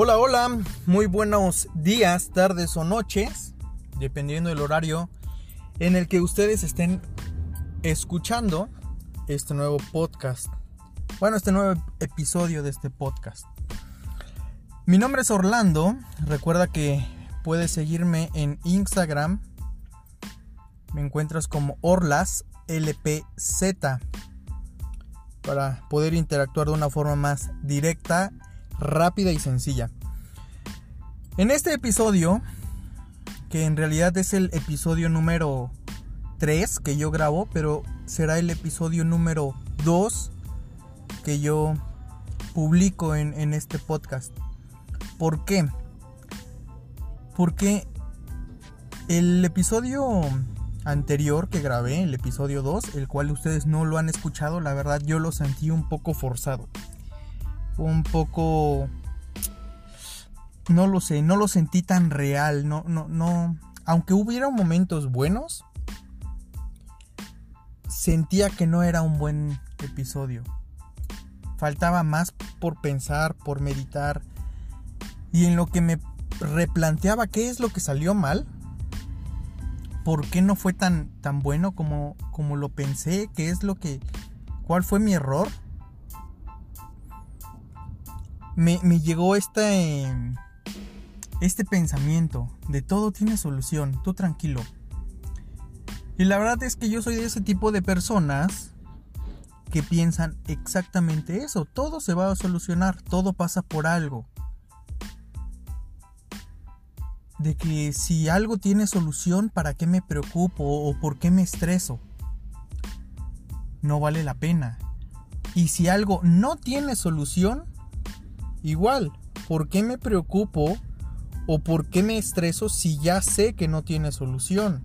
Hola, hola, muy buenos días, tardes o noches, dependiendo del horario en el que ustedes estén escuchando este nuevo podcast. Bueno, este nuevo episodio de este podcast. Mi nombre es Orlando, recuerda que puedes seguirme en Instagram, me encuentras como Orlas LPZ para poder interactuar de una forma más directa rápida y sencilla. En este episodio, que en realidad es el episodio número 3 que yo grabo, pero será el episodio número 2 que yo publico en, este podcast. ¿Por qué? Porque el episodio anterior que grabé, el episodio 2, el cual ustedes no lo han escuchado, la verdad yo lo sentí un poco forzado un poco no lo sé, no lo sentí tan real, no no no, aunque hubiera momentos buenos, sentía que no era un buen episodio. Faltaba más por pensar, por meditar y en lo que me replanteaba qué es lo que salió mal. ¿Por qué no fue tan, tan bueno como, como lo pensé? ¿Qué es lo que... ¿Cuál fue mi error? me, llegó este, este pensamiento de todo tiene solución, tú tranquilo. Y la verdad es que yo soy de ese tipo de personas que piensan exactamente eso, todo se va a solucionar, todo pasa por algo. De que si algo tiene solución, ¿para qué me preocupo o por qué me estreso? No vale la pena. Y si algo no tiene solución, Igual, ¿por qué me preocupo o por qué me estreso si ya sé que no tiene solución?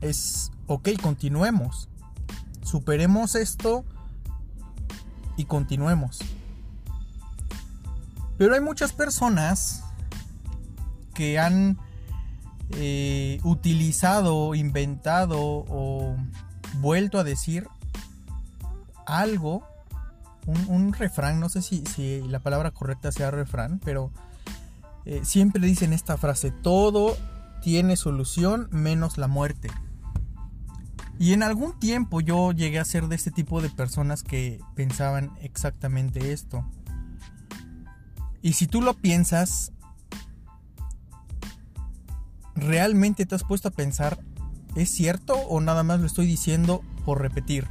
Es, ok, continuemos. Superemos esto y continuemos. Pero hay muchas personas que han eh, utilizado, inventado o vuelto a decir algo un, refrán, no sé si, la palabra correcta sea refrán, pero eh, siempre dicen esta frase, todo tiene solución menos la muerte. Y en algún tiempo yo llegué a ser de este tipo de personas que pensaban exactamente esto. Y si tú lo piensas, ¿realmente te has puesto a pensar, ¿es cierto o nada más lo estoy diciendo por repetir?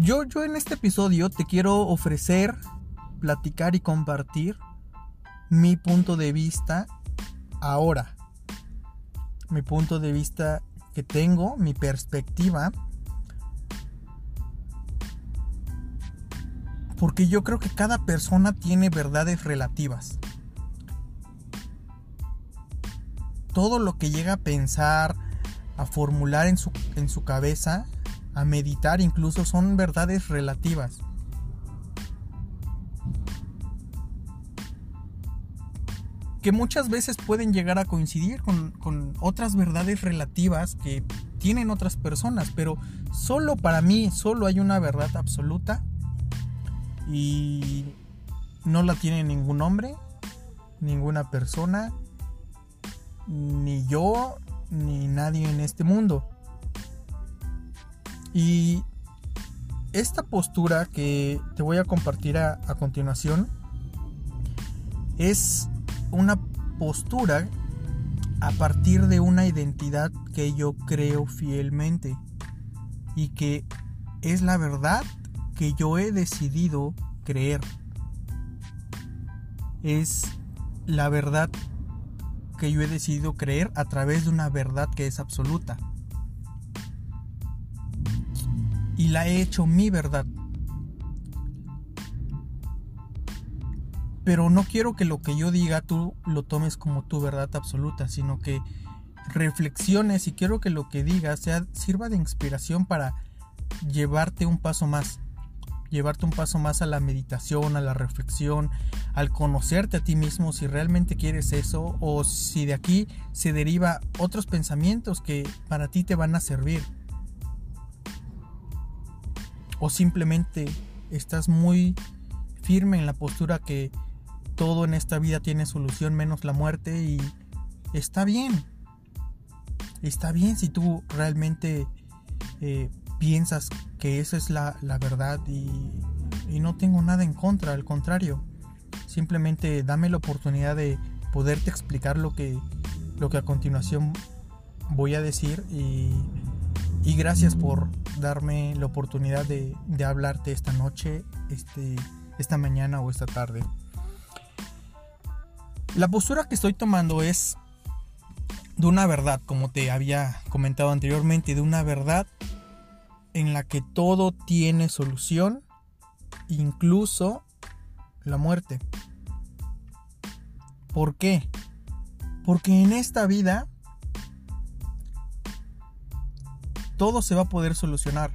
Yo, yo en este episodio te quiero ofrecer, platicar y compartir mi punto de vista ahora. Mi punto de vista que tengo, mi perspectiva. Porque yo creo que cada persona tiene verdades relativas. Todo lo que llega a pensar, a formular en su, en su cabeza, a meditar incluso son verdades relativas. Que muchas veces pueden llegar a coincidir con, otras verdades relativas que tienen otras personas, pero solo para mí, solo hay una verdad absoluta y no la tiene ningún hombre, ninguna persona, ni yo, ni nadie en este mundo. Y esta postura que te voy a compartir a, continuación es una postura a partir de una identidad que yo creo fielmente y que es la verdad que yo he decidido creer. Es la verdad que yo he decidido creer a través de una verdad que es absoluta y la he hecho mi verdad. Pero no quiero que lo que yo diga tú lo tomes como tu verdad absoluta, sino que reflexiones y quiero que lo que digas sea, sirva de inspiración para llevarte un paso más, llevarte un paso más a la meditación, a la reflexión, al conocerte a ti mismo si realmente quieres eso o si de aquí se deriva otros pensamientos que para ti te van a servir o simplemente estás muy firme en la postura que todo en esta vida tiene solución menos la muerte y está bien. Está bien si tú realmente eh, piensas que esa es la, verdad y, y no tengo nada en contra, al contrario. Simplemente dame la oportunidad de poderte explicar lo que, lo que a continuación voy a decir y, y gracias por darme la oportunidad de, de hablarte esta noche, este, esta mañana o esta tarde. La postura que estoy tomando es de una verdad, como te había comentado anteriormente, de una verdad en la que todo tiene solución, incluso la muerte. ¿Por qué? Porque en esta vida todo se va a poder solucionar.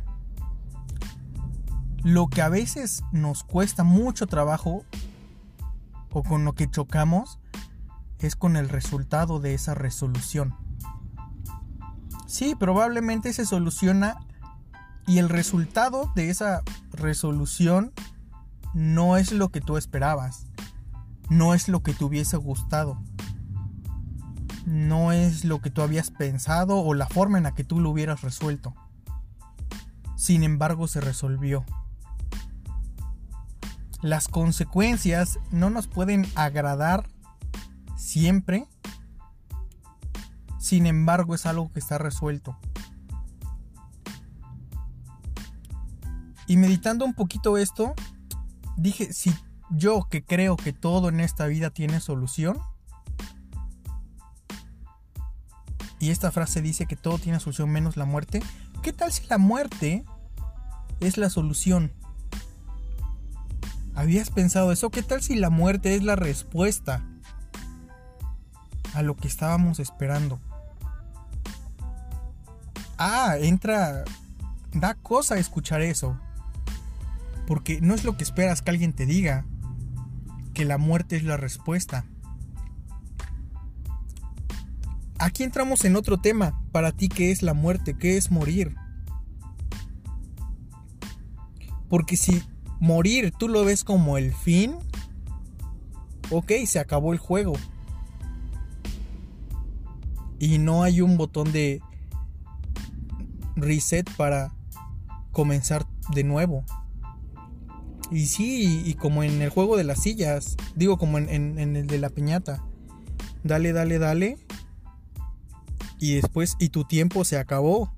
Lo que a veces nos cuesta mucho trabajo o con lo que chocamos es con el resultado de esa resolución. Sí, probablemente se soluciona y el resultado de esa resolución no es lo que tú esperabas, no es lo que te hubiese gustado, no es lo que tú habías pensado o la forma en la que tú lo hubieras resuelto. Sin embargo, se resolvió. Las consecuencias no nos pueden agradar siempre. Sin embargo, es algo que está resuelto. Y meditando un poquito esto, dije, si yo que creo que todo en esta vida tiene solución, y esta frase dice que todo tiene solución menos la muerte, ¿qué tal si la muerte es la solución? ¿Habías pensado eso? ¿Qué tal si la muerte es la respuesta a lo que estábamos esperando? Ah, entra... Da cosa escuchar eso. Porque no es lo que esperas que alguien te diga, que la muerte es la respuesta. Aquí entramos en otro tema. Para ti, ¿qué es la muerte? ¿Qué es morir? Porque si morir tú lo ves como el fin, ok, se acabó el juego. Y no hay un botón de reset para comenzar de nuevo. Y sí, y como en el juego de las sillas, digo como en, en el de la piñata. Dale, dale, dale y después y tu tiempo se acabó.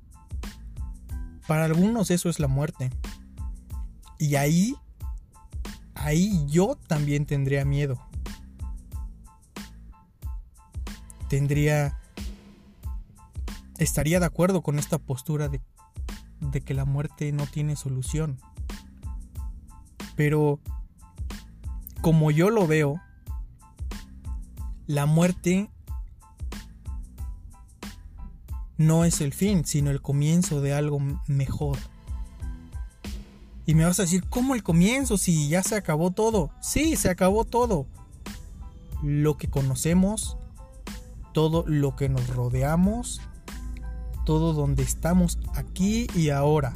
Para algunos eso es la muerte. Y ahí, ahí yo también tendría miedo. Tendría, estaría de acuerdo con esta postura de, de que la muerte no tiene solución. Pero, como yo lo veo, la muerte no es el fin, sino el comienzo de algo mejor. Y me vas a decir, ¿cómo el comienzo si ya se acabó todo? Sí, se acabó todo. Lo que conocemos, todo lo que nos rodeamos, todo donde estamos aquí y ahora.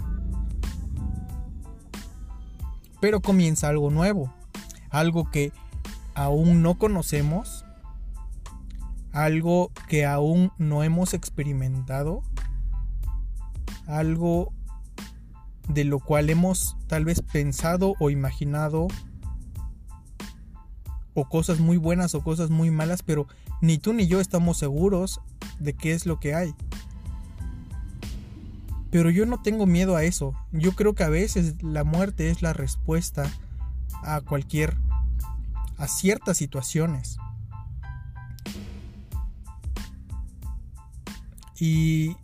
Pero comienza algo nuevo, algo que aún no conocemos, algo que aún no hemos experimentado, algo de lo cual hemos tal vez pensado o imaginado, o cosas muy buenas o cosas muy malas, pero ni tú ni yo estamos seguros de qué es lo que hay. Pero yo no tengo miedo a eso. Yo creo que a veces la muerte es la respuesta a cualquier, a ciertas situaciones. Y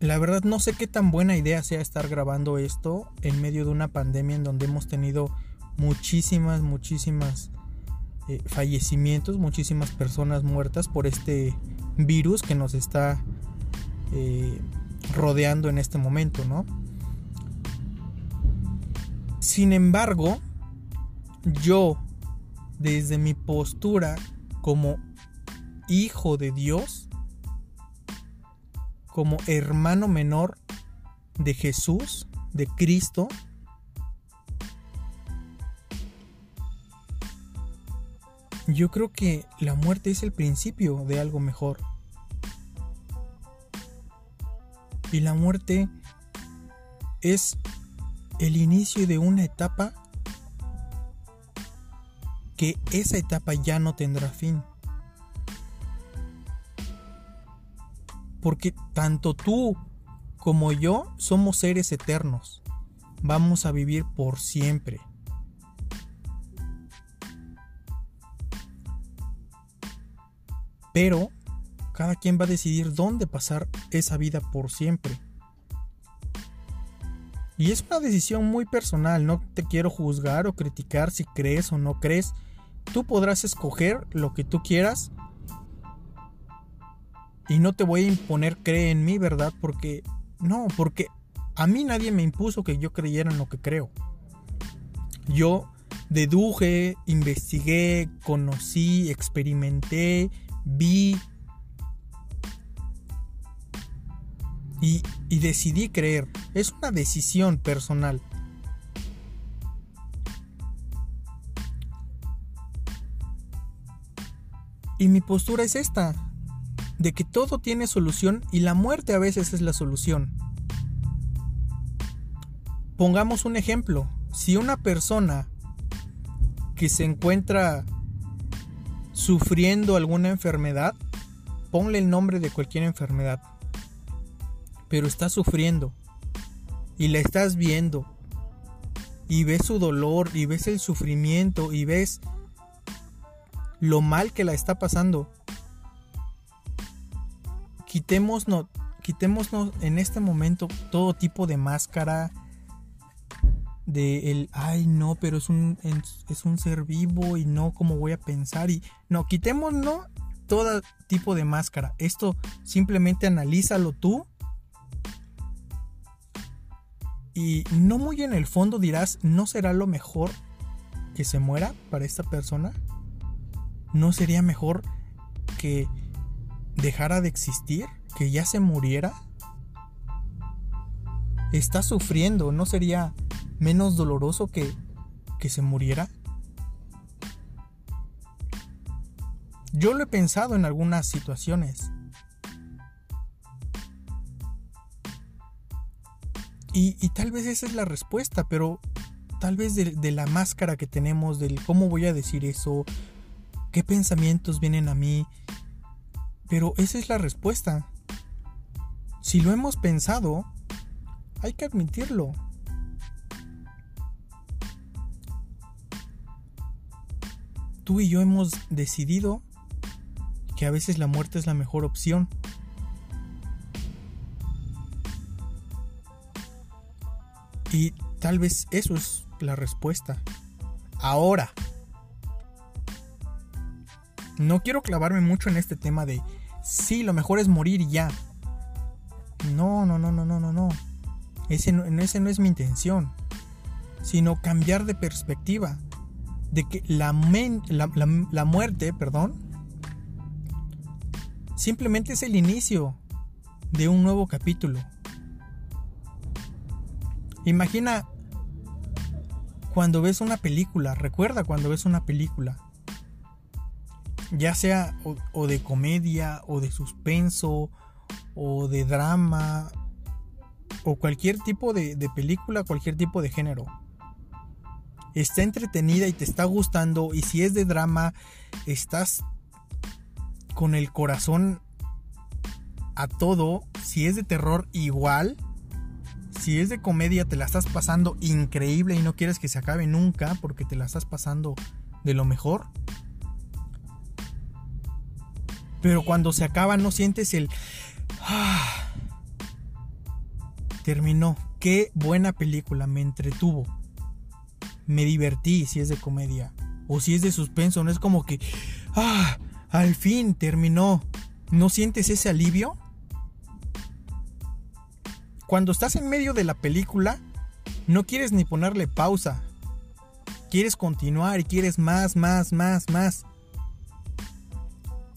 la verdad no sé qué tan buena idea sea estar grabando esto en medio de una pandemia en donde hemos tenido muchísimas, muchísimas eh, fallecimientos, muchísimas personas muertas por este virus que nos está eh, rodeando en este momento, ¿no? Sin embargo, yo, desde mi postura como hijo de Dios, como hermano menor de Jesús, de Cristo. Yo creo que la muerte es el principio de algo mejor. Y la muerte es el inicio de una etapa que esa etapa ya no tendrá fin. Porque tanto tú como yo somos seres eternos. Vamos a vivir por siempre. Pero cada quien va a decidir dónde pasar esa vida por siempre. Y es una decisión muy personal, no te quiero juzgar o criticar si crees o no crees. Tú podrás escoger lo que tú quieras. Y no te voy a imponer cree en mí, ¿verdad? Porque no, porque a mí nadie me impuso que yo creyera en lo que creo. Yo deduje, investigué, conocí, experimenté, vi y, y, decidí creer. Es una decisión personal. Y mi postura es esta, de que todo tiene solución y la muerte a veces es la solución. Pongamos un ejemplo, si una persona que se encuentra sufriendo alguna enfermedad, ponle el nombre de cualquier enfermedad, pero está sufriendo y la estás viendo y ves su dolor y ves el sufrimiento y ves lo mal que la está pasando. Quitémonos, quitémonos en este momento todo tipo de máscara, de el, ay no, pero es un, es un ser vivo y no, ¿cómo voy a pensar? Y no, quitémonos todo tipo de máscara. Esto simplemente analízalo tú. Y no muy en el fondo dirás, ¿no será lo mejor que se muera para esta persona? ¿No sería mejor que dejara de existir? ¿Que ya se muriera? Está sufriendo, ¿no sería menos doloroso que, que se muriera? Yo lo he pensado en algunas situaciones. Y, y, tal vez esa es la respuesta, pero tal vez de, de, la máscara que tenemos, del cómo voy a decir eso, qué pensamientos vienen a mí. Pero esa es la respuesta. Si lo hemos pensado, hay que admitirlo. tú y yo hemos decidido que a veces la muerte es la mejor opción. Y tal vez eso es la respuesta. Ahora, no quiero clavarme mucho en este tema de sí, lo mejor es morir ya. No, no, no, no, no, no, no. Ese no, ese no es mi intención. Sino cambiar de perspectiva de que la, la, muerte, perdón, simplemente es el inicio de un nuevo capítulo. Imagina cuando ves una película, recuerda cuando ves una película, ya sea o, de comedia, o de suspenso, o de drama, o cualquier tipo de película, cualquier tipo de género. Está entretenida y te está gustando y si es de drama estás con el corazón a todo, si es de terror igual, si es de comedia te la estás pasando increíble y no quieres que se acabe nunca porque te la estás pasando de lo mejor. Pero cuando se acaba no sientes el... Ah, terminó. Qué buena película, me entretuvo me divertí si es de comedia. O si es de suspenso, no es como que, ah, al fin terminó. ¿No sientes ese alivio? Cuando estás en medio de la película, no quieres ni ponerle pausa. Quieres continuar y quieres más, más, más, más.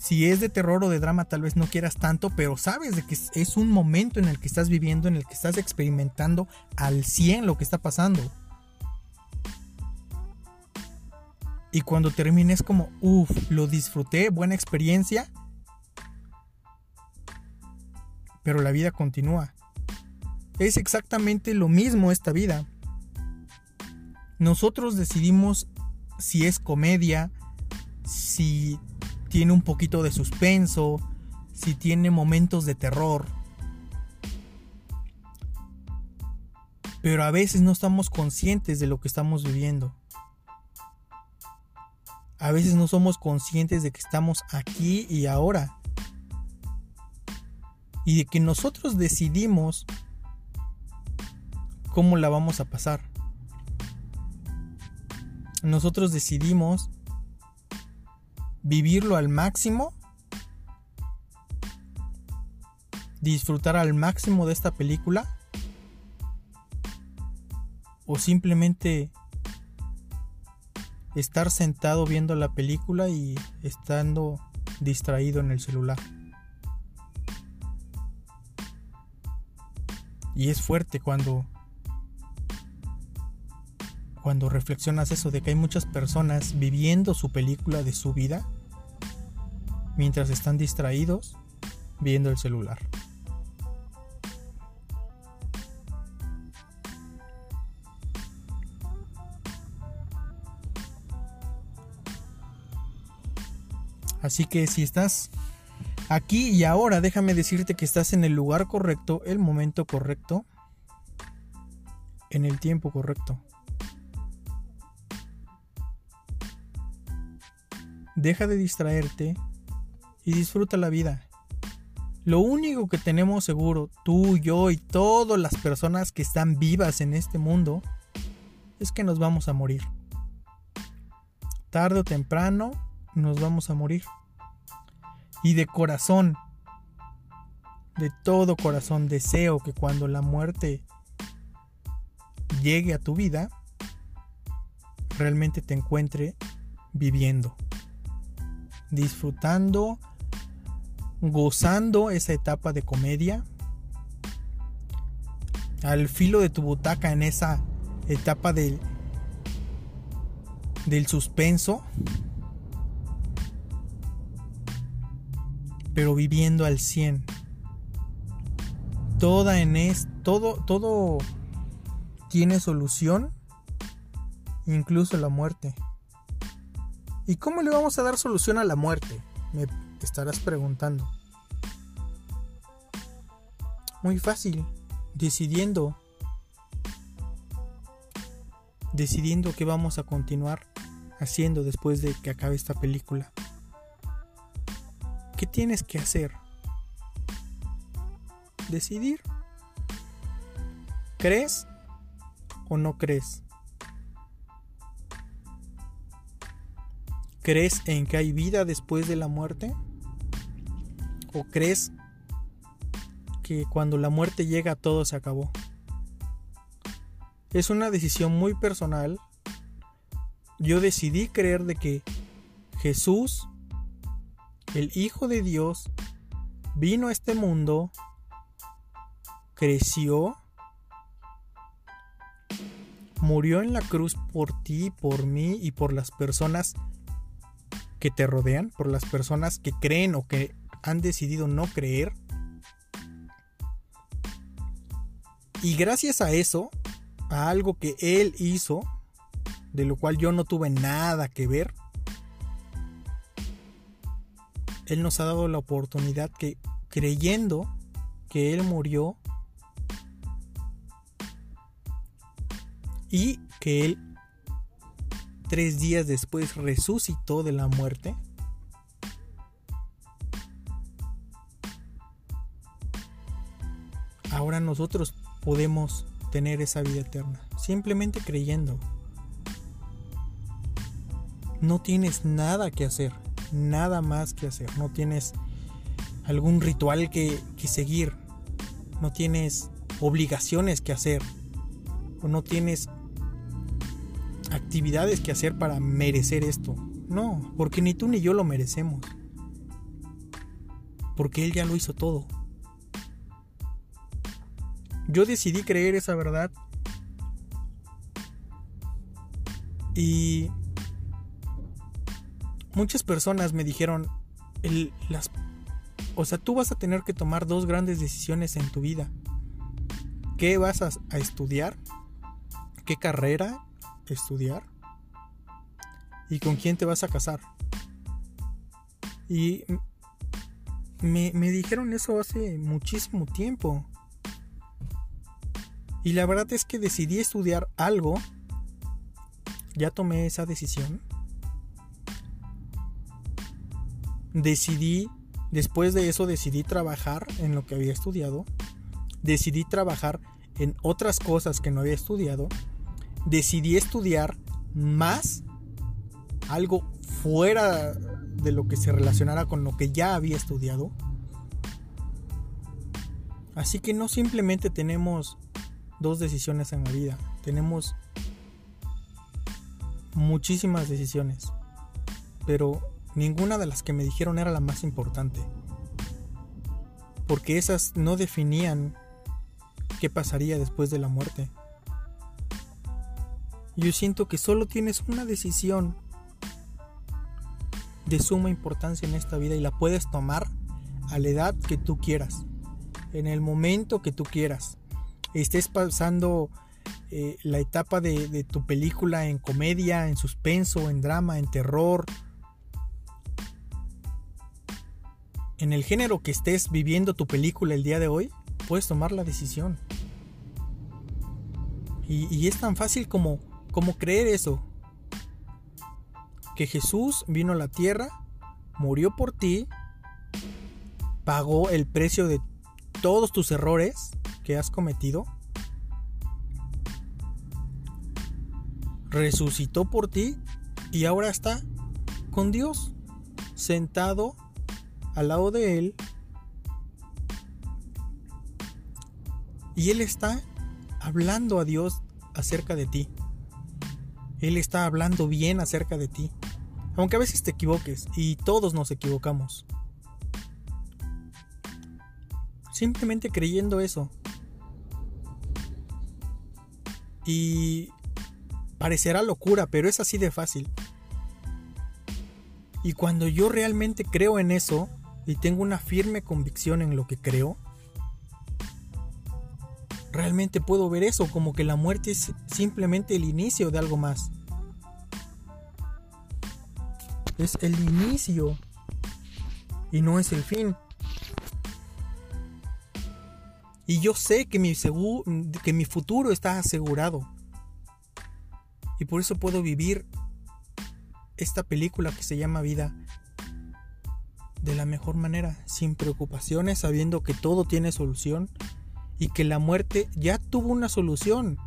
Si es de terror o de drama tal vez no quieras tanto, pero sabes de que es un momento en el que estás viviendo, en el que estás experimentando al 100 lo que está pasando. Y cuando termine es como, uff, lo disfruté, buena experiencia. Pero la vida continúa. Es exactamente lo mismo esta vida. Nosotros decidimos si es comedia, si tiene un poquito de suspenso, si tiene momentos de terror. Pero a veces no estamos conscientes de lo que estamos viviendo. A veces no somos conscientes de que estamos aquí y ahora. Y de que nosotros decidimos cómo la vamos a pasar. Nosotros decidimos vivirlo al máximo, disfrutar al máximo de esta película o simplemente estar sentado viendo la película y estando distraído en el celular. Y es fuerte cuando cuando reflexionas eso de que hay muchas personas viviendo su película de su vida mientras están distraídos viendo el celular. Así que si estás aquí y ahora, déjame decirte que estás en el lugar correcto, el momento correcto, en el tiempo correcto. Deja de distraerte y disfruta la vida. Lo único que tenemos seguro, tú, yo y todas las personas que están vivas en este mundo, es que nos vamos a morir. Tarde o temprano nos vamos a morir. Y de corazón, de todo corazón, deseo que cuando la muerte llegue a tu vida, realmente te encuentre viviendo, disfrutando, gozando esa etapa de comedia, al filo de tu butaca en esa etapa del, del suspenso, pero viviendo al 100. Toda en es, todo, todo tiene solución, incluso la muerte. ¿Y cómo le vamos a dar solución a la muerte? Me estarás preguntando. Muy fácil, decidiendo. Decidiendo qué vamos a continuar haciendo después de que acabe esta película. ¿Qué tienes que hacer? Decidir. ¿Crees o no crees? ¿Crees en que hay vida después de la muerte? ¿O crees que cuando la muerte llega todo se acabó? Es una decisión muy personal. Yo decidí creer de que Jesús el Hijo de Dios vino a este mundo, creció, murió en la cruz por ti, por mí y por las personas que te rodean, por las personas que creen o que han decidido no creer. Y gracias a eso, a algo que Él hizo, de lo cual yo no tuve nada que ver, él nos ha dado la oportunidad que creyendo que Él murió y que Él tres días después resucitó de la muerte, ahora nosotros podemos tener esa vida eterna, simplemente creyendo. No tienes nada que hacer nada más que hacer, no tienes algún ritual que, seguir, no tienes obligaciones que hacer, o no tienes actividades que hacer para merecer esto. No, porque ni tú ni yo lo merecemos. Porque Él ya lo hizo todo. Yo decidí creer esa verdad. Y muchas personas me dijeron, las, o sea, tú vas a tener que tomar dos grandes decisiones en tu vida. ¿Qué vas a, a estudiar? ¿Qué carrera estudiar? ¿Y con quién te vas a casar? Y me, me dijeron eso hace muchísimo tiempo. Y la verdad es que decidí estudiar algo. Ya tomé esa decisión. Decidí, después de eso decidí trabajar en lo que había estudiado. Decidí trabajar en otras cosas que no había estudiado. Decidí estudiar más algo fuera de lo que se relacionara con lo que ya había estudiado. Así que no simplemente tenemos dos decisiones en la vida, tenemos muchísimas decisiones, pero ninguna de las que me dijeron era la más importante, porque esas no definían qué pasaría después de la muerte. Yo siento que solo tienes una decisión de suma importancia en esta vida y la puedes tomar a la edad que tú quieras, en el momento que tú quieras. Estés pasando eh, la etapa de, tu película en comedia, en suspenso, en drama, en terror, en el género que estés viviendo tu película el día de hoy, puedes tomar la decisión. Y, es tan fácil como, como creer eso que Jesús vino a la tierra, murió por ti, pagó el precio de todos tus errores que has cometido, resucitó por ti y ahora está con Dios, sentado al lado de Él. Y Él está hablando a Dios acerca de ti. Él está hablando bien acerca de ti. Aunque a veces te equivoques, y todos nos equivocamos. Simplemente creyendo eso. Y parecerá locura, pero es así de fácil. Y cuando yo realmente creo en eso y tengo una firme convicción en lo que creo, realmente puedo ver eso como que la muerte es simplemente el inicio de algo más. es el inicio y no es el fin. Y yo sé que mi, mi futuro está asegurado. Y por eso puedo vivir esta película que se llama vida de la mejor manera, sin preocupaciones, sabiendo que todo tiene solución y que la muerte ya tuvo una solución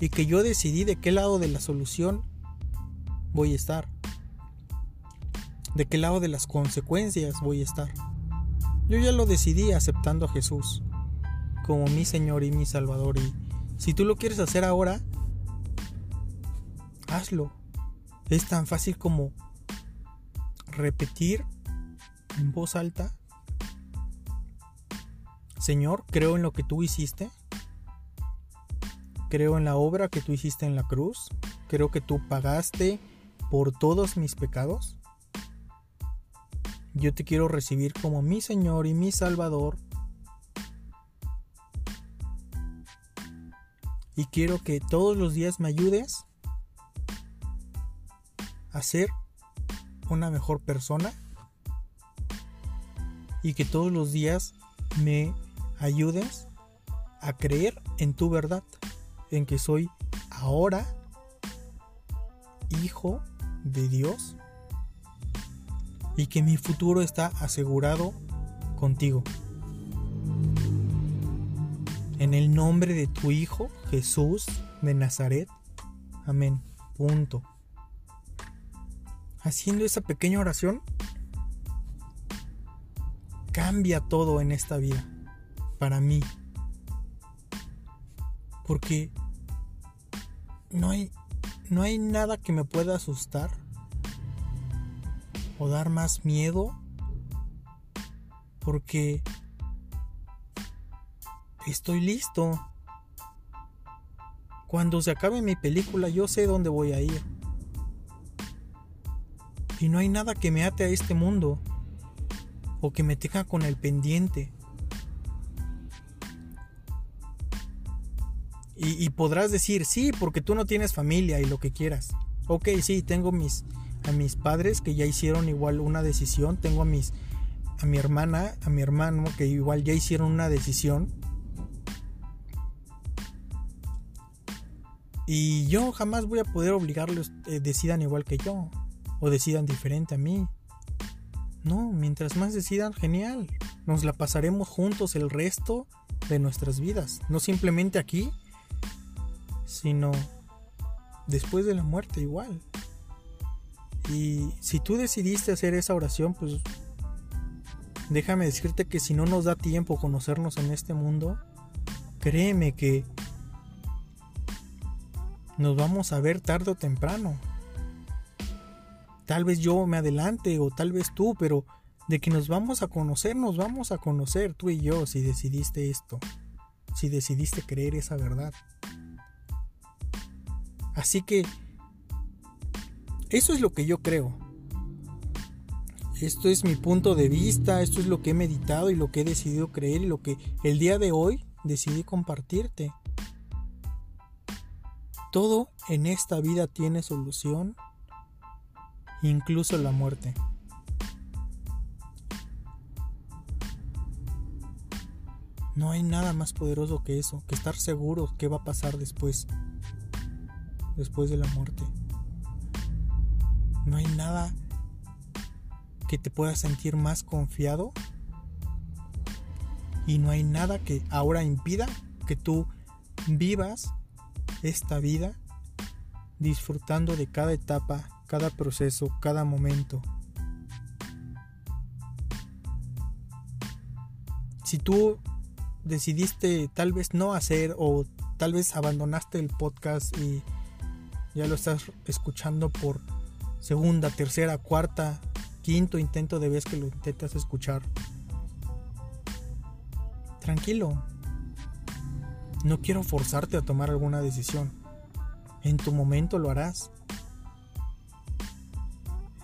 y que yo decidí de qué lado de la solución voy a estar de qué lado de las consecuencias voy a estar. Yo ya lo decidí aceptando a Jesús como mi Señor y mi Salvador y si tú lo quieres hacer ahora, hazlo. Es tan fácil como repetir en voz alta, Señor, creo en lo que tú hiciste, creo en la obra que tú hiciste en la cruz, creo que tú pagaste por todos mis pecados yo te quiero recibir como mi Señor y mi Salvador. Y quiero que todos los días me ayudes a ser una mejor persona. Y que todos los días me ayudes a creer en tu verdad. En que soy ahora hijo de Dios y que mi futuro está asegurado contigo. En el nombre de tu Hijo Jesús de Nazaret. Amén. Punto. Haciendo esa pequeña oración, cambia todo en esta vida. Para mí. Porque no hay, no hay nada que me pueda asustar o dar más miedo porque estoy listo. Cuando se acabe mi película yo sé dónde voy a ir. Y no hay nada que me ate a este mundo o que me tenga con el pendiente. Y, podrás decir, sí, porque tú no tienes familia y lo que quieras. Ok, sí, tengo mis, a mis padres que ya hicieron igual una decisión. Tengo a mis a mi hermana, a mi hermano que igual ya hicieron una decisión. Y yo jamás voy a poder obligarlos eh, decidan igual que yo o decidan diferente a mí. No, mientras más decidan, genial. Nos la pasaremos juntos el resto de nuestras vidas. No simplemente aquí, sino después de la muerte igual. Y si tú decidiste hacer esa oración, pues déjame decirte que si no nos da tiempo conocernos en este mundo, créeme que nos vamos a ver tarde o temprano. Tal vez yo me adelante o tal vez tú, pero de que nos vamos a conocer, nos vamos a conocer tú y yo si decidiste esto, si decidiste creer esa verdad. Así que eso es lo que yo creo. Esto es mi punto de vista, esto es lo que he meditado y lo que he decidido creer y lo que el día de hoy decidí compartirte. Todo en esta vida tiene solución, incluso la muerte. No hay nada más poderoso que eso, que estar seguro que va a pasar después, después de la muerte. No hay nada que te puedas sentir más confiado y no hay nada que ahora impida que tú vivas esta vida disfrutando de cada etapa, cada proceso, cada momento. Si tú decidiste tal vez no hacer o tal vez abandonaste el podcast y ya lo estás escuchando por segunda, tercera, cuarta quinto intento de vez que lo intentas escuchar. Tranquilo. No quiero forzarte a tomar alguna decisión. En tu momento lo harás.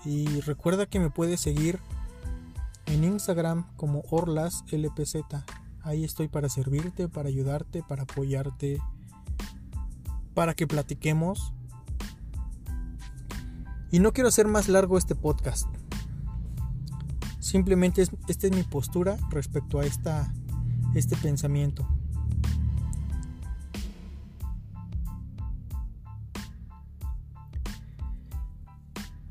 Y recuerda que me puedes seguir en Instagram como OrlasLPZ. Ahí estoy para servirte, para ayudarte, para apoyarte, para que platiquemos. Y no quiero hacer más largo este podcast. Simplemente esta es mi postura respecto a esta, este pensamiento.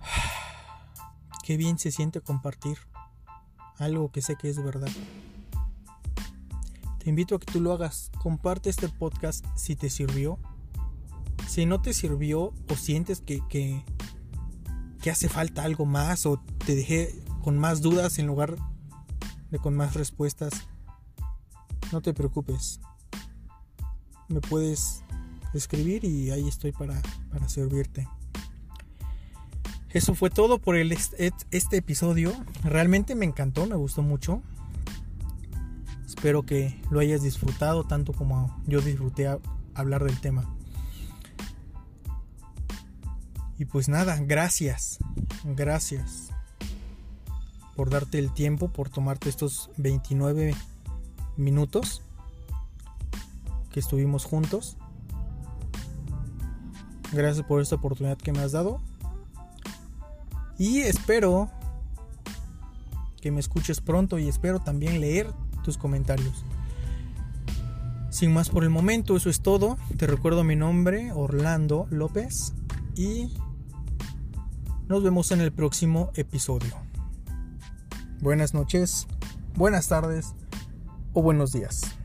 Qué bien se siente compartir algo que sé que es verdad. Te invito a que tú lo hagas. Comparte este podcast si te sirvió. Si no te sirvió o sientes que, que, que hace falta algo más o te dejé con más dudas en lugar de con más respuestas, no te preocupes. Me puedes escribir y ahí estoy para, para servirte. Eso fue todo por el, este episodio. Realmente me encantó, me gustó mucho. Espero que lo hayas disfrutado tanto como yo disfruté hablar del tema. Y pues nada, gracias. Gracias por darte el tiempo, por tomarte estos 29 minutos que estuvimos juntos. Gracias por esta oportunidad que me has dado. Y espero que me escuches pronto y espero también leer tus comentarios. Sin más por el momento, eso es todo. Te recuerdo mi nombre, Orlando López. Y nos vemos en el próximo episodio buenas noches, buenas tardes o buenos días.